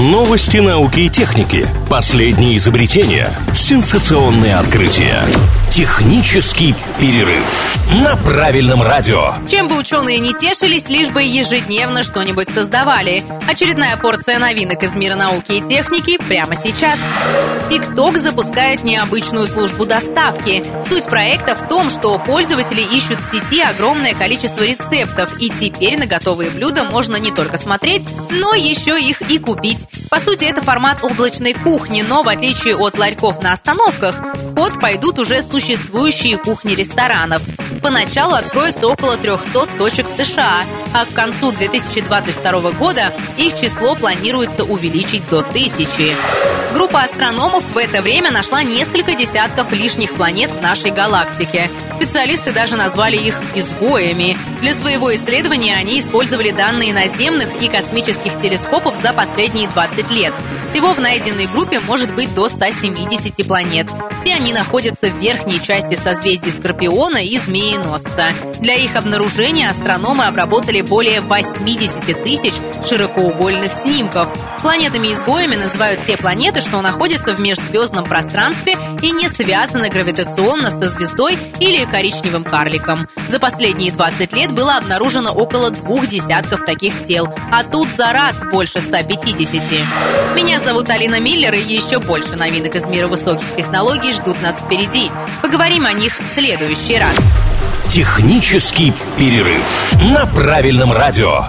Новости науки и техники. Последние изобретения. Сенсационные открытия. Технический перерыв на правильном радио. Чем бы ученые не тешились, лишь бы ежедневно что-нибудь создавали. Очередная порция новинок из мира науки и техники прямо сейчас. TikTok запускает необычную службу доставки. Суть проекта в том, что пользователи ищут в сети огромное количество рецептов, и теперь на готовые блюда можно не только смотреть, но еще их и купить. По сути, это формат облачной кухни, но в отличие от ларьков на остановках, в ход пойдут уже существующие кухни ресторанов. Поначалу откроется около 300 точек в США, а к концу 2022 года их число планируется увеличить до тысячи. Группа астрономов в это время нашла несколько десятков лишних планет в нашей галактике. Специалисты даже назвали их изгоями. Для своего исследования они использовали данные наземных и космических телескопов за последние 20 лет. Всего в найденной группе может быть до 170 планет. Все они находятся в верхней части созвездий Скорпиона и Змееносца. Для их обнаружения астрономы обработали более 80 тысяч широкоугольных снимков. Планетами-изгоями называют те планеты, что находятся в межзвездном пространстве и не связаны гравитационно со звездой или коричневым карликом. За последние 20 лет было обнаружено около двух десятков таких тел, а тут за раз больше 150. Меня зовут Алина Миллер, и еще больше новинок из мира высоких технологий ждут нас впереди. Поговорим о них в следующий раз. Технический перерыв на правильном радио.